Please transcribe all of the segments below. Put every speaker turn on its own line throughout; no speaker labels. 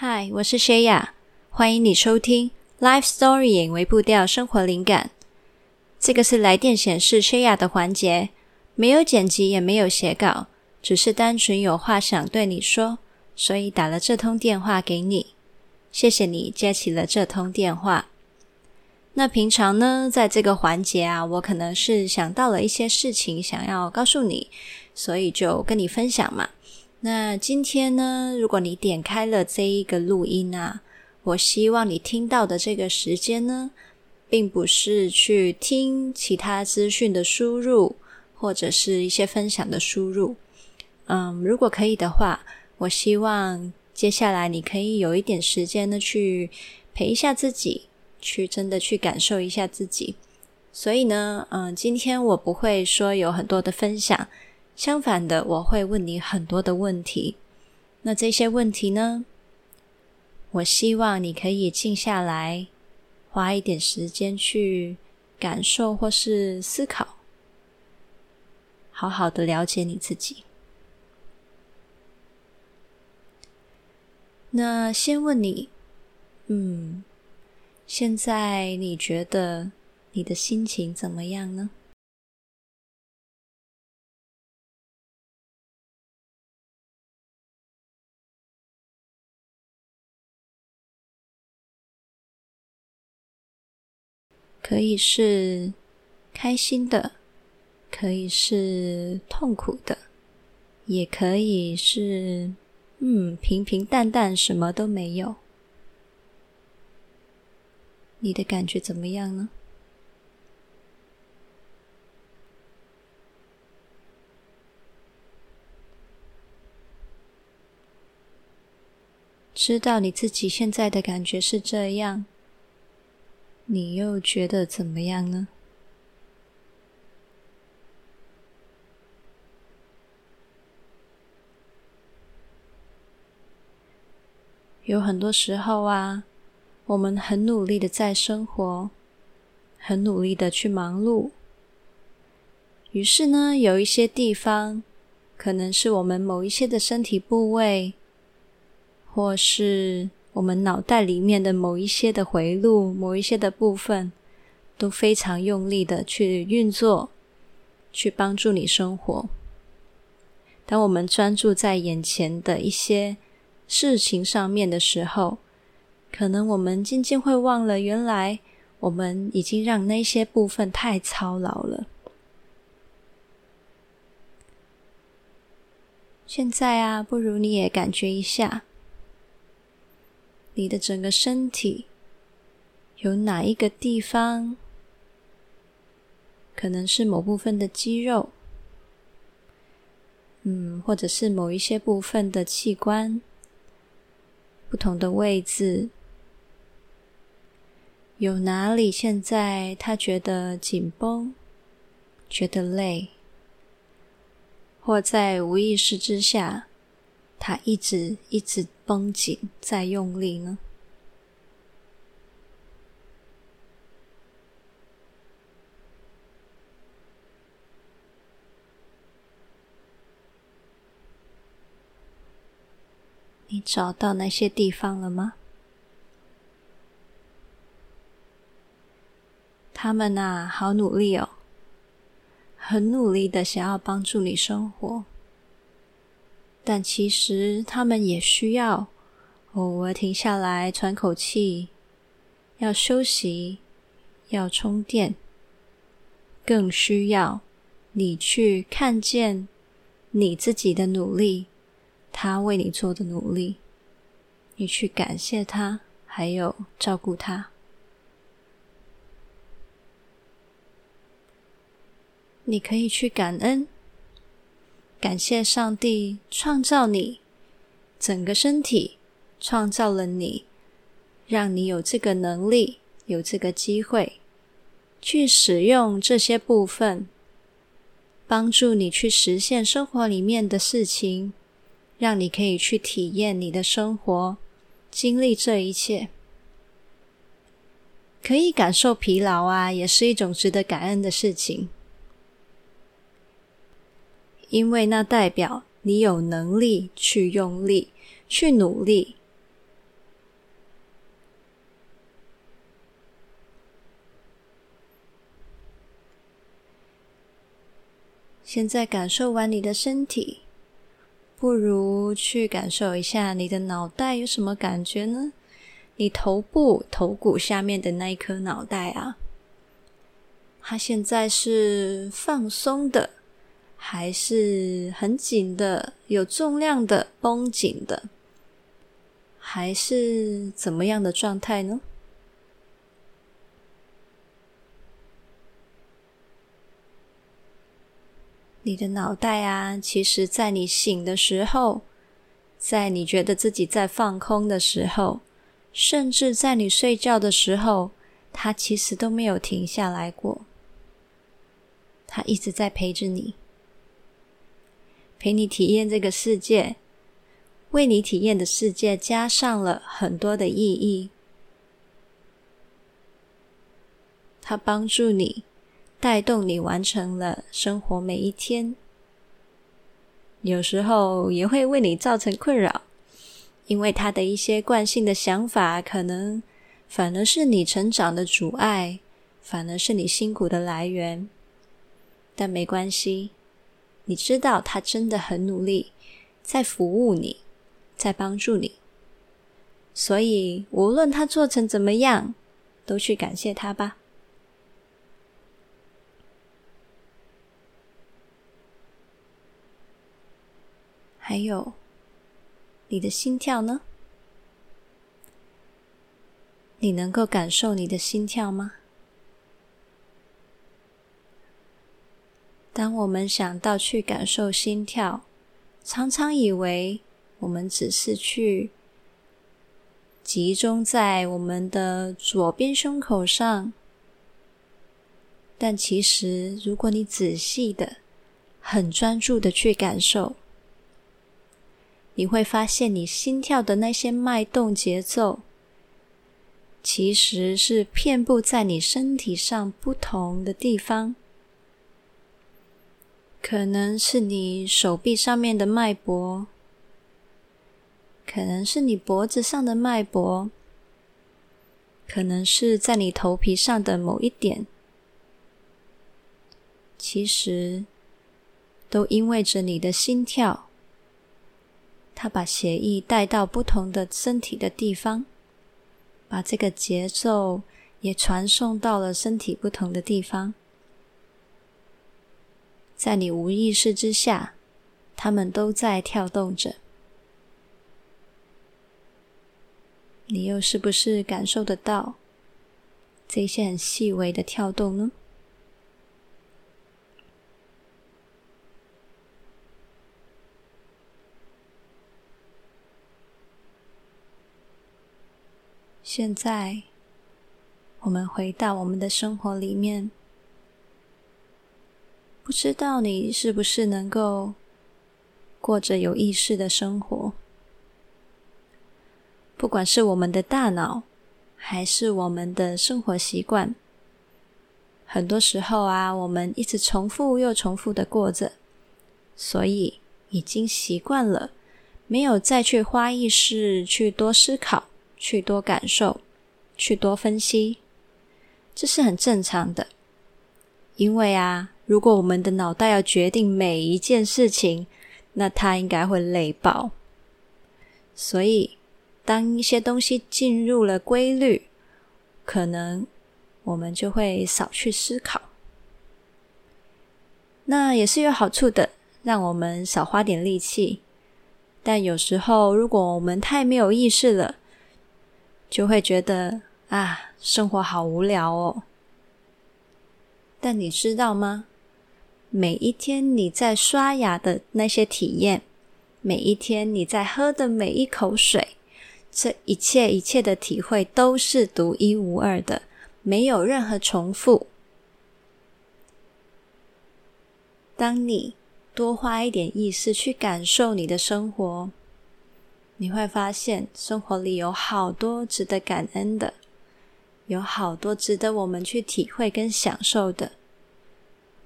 嗨，我是薛雅，欢迎你收听《Life Story》隐微步调生活灵感。这个是来电显示薛雅的环节，没有剪辑，也没有写稿，只是单纯有话想对你说，所以打了这通电话给你。谢谢你接起了这通电话。那平常呢，在这个环节啊，我可能是想到了一些事情想要告诉你，所以就跟你分享嘛。那今天呢，如果你点开了这一个录音啊，我希望你听到的这个时间呢，并不是去听其他资讯的输入，或者是一些分享的输入。嗯，如果可以的话，我希望接下来你可以有一点时间呢，去陪一下自己，去真的去感受一下自己。所以呢，嗯，今天我不会说有很多的分享。相反的，我会问你很多的问题。那这些问题呢，我希望你可以静下来，花一点时间去感受或是思考，好好的了解你自己。那先问你，嗯，现在你觉得你的心情怎么样呢？可以是开心的，可以是痛苦的，也可以是嗯，平平淡淡，什么都没有。你的感觉怎么样呢？知道你自己现在的感觉是这样。你又觉得怎么样呢？有很多时候啊，我们很努力的在生活，很努力的去忙碌。于是呢，有一些地方，可能是我们某一些的身体部位，或是……我们脑袋里面的某一些的回路，某一些的部分，都非常用力的去运作，去帮助你生活。当我们专注在眼前的一些事情上面的时候，可能我们渐渐会忘了，原来我们已经让那些部分太操劳了。现在啊，不如你也感觉一下。你的整个身体有哪一个地方，可能是某部分的肌肉，嗯，或者是某一些部分的器官，不同的位置，有哪里现在他觉得紧绷，觉得累，或在无意识之下，他一直一直。绷紧，再用力呢？你找到那些地方了吗？他们啊，好努力哦，很努力的想要帮助你生活。但其实他们也需要偶尔停下来喘口气，要休息，要充电，更需要你去看见你自己的努力，他为你做的努力，你去感谢他，还有照顾他。你可以去感恩。感谢上帝创造你，整个身体创造了你，让你有这个能力，有这个机会去使用这些部分，帮助你去实现生活里面的事情，让你可以去体验你的生活，经历这一切，可以感受疲劳啊，也是一种值得感恩的事情。因为那代表你有能力去用力去努力。现在感受完你的身体不如去感受一下你的脑袋有什么感觉呢？你头部头骨下面的那一颗脑袋啊他现在是放松的还是很紧的、有重量的、绷紧的，还是怎么样的状态呢？你的脑袋啊，其实在你醒的时候，在你觉得自己在放空的时候。甚至在你睡觉的时候，它其实都没有停下来过。他一直在陪着你，陪你体验这个世界，为你体验的世界加上了很多的意义。他帮助你，带动你完成了生活每一天。有时候也会为你造成困扰。因为他的一些惯性的想法，可能反而是你成长的阻碍，反而是你辛苦的来源。但没关系，你知道他真的很努力，在服务你，在帮助你。所以无论他做成怎么样，都去感谢他吧。还有。你的心跳呢？你能够感受你的心跳吗？当我们想到去感受心跳，常常以为我们只是去集中在我们的左边胸口上，但其实，如果你仔细的、很专注的去感受，你会发现，你心跳的那些脉动节奏，其实是遍布在你身体上不同的地方。可能是你手臂上面的脉搏，可能是你脖子上的脉搏，可能是在你头皮上的某一点，其实都因为着你的心跳。他把血液带到不同的身体的地方，把这个节奏也传送到了身体不同的地方。在你无意识之下，他们都在跳动着。你又是不是感受得到这些很细微的跳动呢？现在，我们回到我们的生活里面，不知道你是不是能够过着有意识的生活？不管是我们的大脑，还是我们的生活习惯，很多时候啊，我们一直重复又重复的过着，所以已经习惯了，没有再去花意识去多思考。去多感受，去多分析，这是很正常的。因为啊，如果我们的脑袋要决定每一件事情，那它应该会累爆。所以，当一些东西进入了规律，可能我们就会少去思考。那也是有好处的，让我们少花点力气。但有时候，如果我们太没有意识了，就会觉得啊，生活好无聊哦。但你知道吗？每一天你在刷牙的那些体验，每一天你在喝的每一口水，这一切一切的体会都是独一无二的，没有任何重复。当你多花一点意识去感受你的生活。你会发现，生活里有好多值得感恩的，有好多值得我们去体会跟享受的，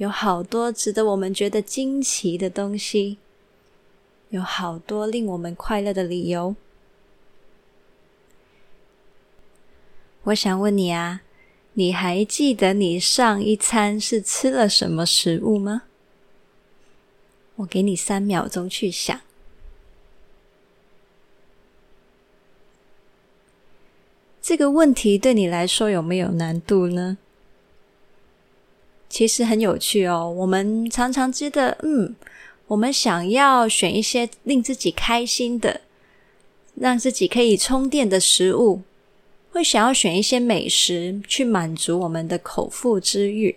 有好多值得我们觉得惊奇的东西，有好多令我们快乐的理由。我想问你啊，你还记得你上一餐是吃了什么食物吗？我给你三秒钟去想。这个问题对你来说有没有难度呢？其实很有趣哦。我们常常觉得，嗯，我们想要选一些令自己开心的、让自己可以充电的食物，会想要选一些美食去满足我们的口腹之欲。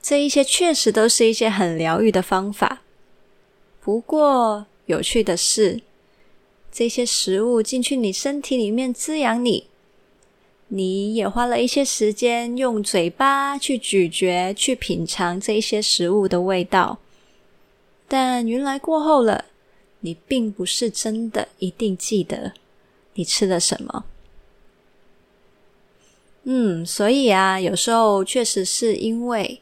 这一些确实都是一些很疗愈的方法。不过，有趣的是，这些食物进去你身体里面滋养你，你也花了一些时间用嘴巴去咀嚼、去品尝这一些食物的味道。但原来过后了，你并不是真的一定记得你吃了什么。嗯，所以啊，有时候确实是因为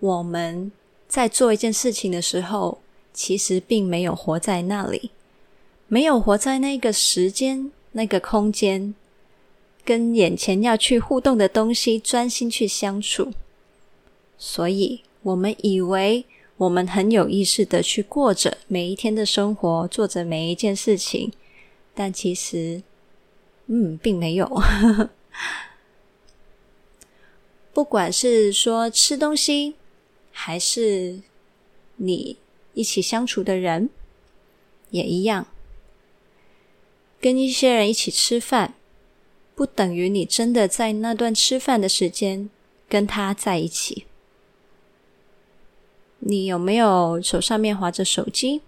我们在做一件事情的时候，其实并没有活在那里。没有活在那个时间、那个空间，跟眼前要去互动的东西专心去相处，所以我们以为我们很有意识的去过着每一天的生活，做着每一件事情，但其实，嗯，并没有。不管是说吃东西，还是你一起相处的人，也一样。跟一些人一起吃饭，不等于你真的在那段吃饭的时间跟他在一起。你有没有手上面滑着手机，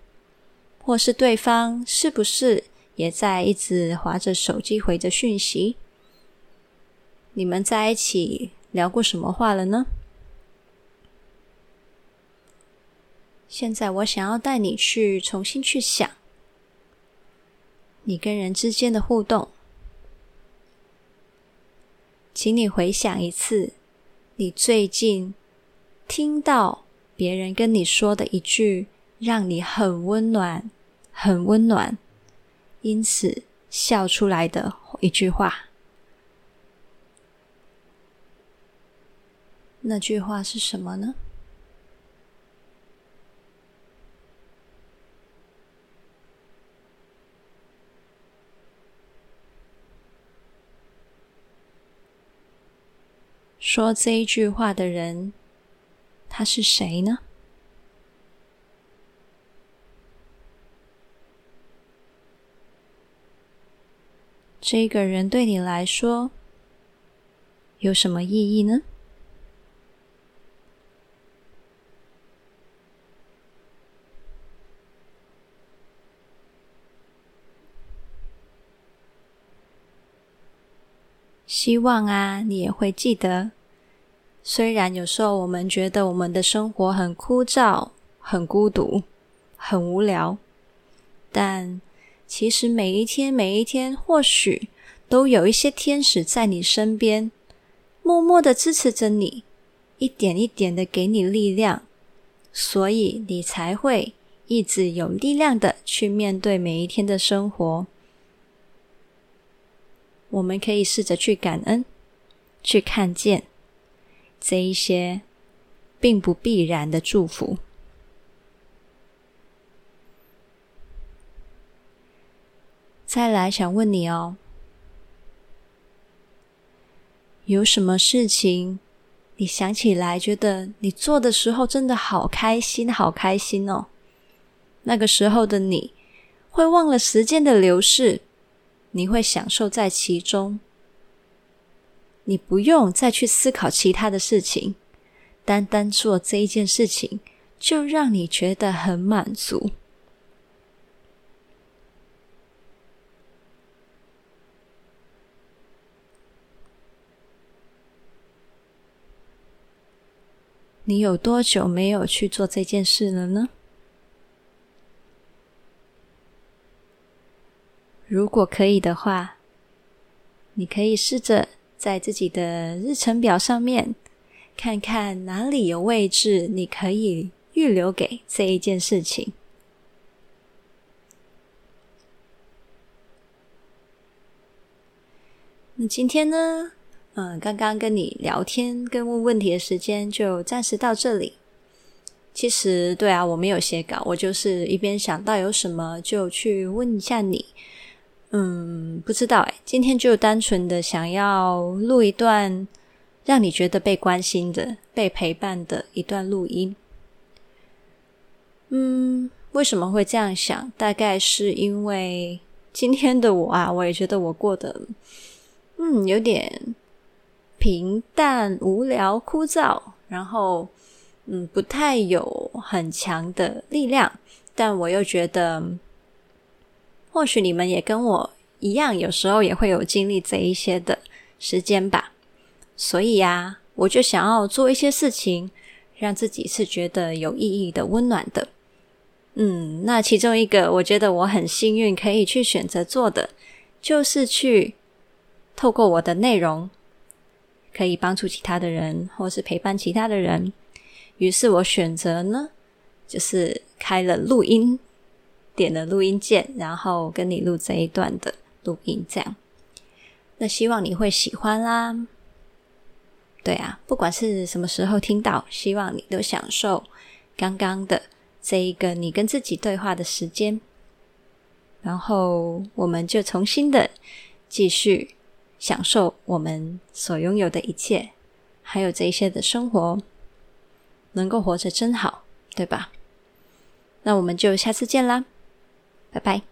或是对方是不是也在一直滑着手机回着讯息？你们在一起聊过什么话了呢？现在我想要带你去重新去想。你跟人之间的互动，请你回想一次，你最近听到别人跟你说的一句让你很温暖、很温暖，因此笑出来的一句话。那句话是什么呢？说这一句话的人，他是谁呢？这个人对你来说有什么意义呢？希望啊，你也会记得。虽然有时候我们觉得我们的生活很枯燥、很孤独、很无聊，但其实每一天、每一天，或许都有一些天使在你身边，默默的支持着你，一点一点的给你力量，所以你才会一直有力量的去面对每一天的生活。我们可以试着去感恩，去看见。这一些并不必然的祝福。再来想问你哦，有什么事情你想起来觉得你做的时候真的好开心，好开心哦？那个时候的你会忘了时间的流逝，你会享受在其中。你不用再去思考其他的事情，单单做这一件事情，就让你觉得很满足。你有多久没有去做这件事了呢？如果可以的话，你可以试着。在自己的日程表上面，看看哪里有位置，你可以预留给这一件事情。那今天呢，嗯，刚刚跟你聊天跟问问题的时间就暂时到这里。其实，对啊，我没有写稿，我就是一边想到有什么就去问一下你。嗯，不知道诶，今天就单纯的想要录一段让你觉得被关心的、被陪伴的一段录音。嗯，为什么会这样想？大概是因为今天的我啊，我也觉得我过得嗯有点平淡、无聊、枯燥，然后。嗯，不太有很强的力量，但我又觉得，或许你们也跟我一样，有时候也会有经历这一些的时间吧。所以呀，我就想要做一些事情，让自己是觉得有意义的、温暖的。嗯，那其中一个，我觉得我很幸运可以去选择做的，就是去透过我的内容，可以帮助其他的人，或是陪伴其他的人。于是我选择呢，就是开了录音，点了录音键，然后跟你录这一段的录音，这样。那希望你会喜欢啦。对啊，不管是什么时候听到，希望你都享受刚刚的这一个你跟自己对话的时间。然后我们就重新的继续享受我们所拥有的一切，还有这一些的生活。能够活着真好，对吧？那我们就下次见啦，拜拜。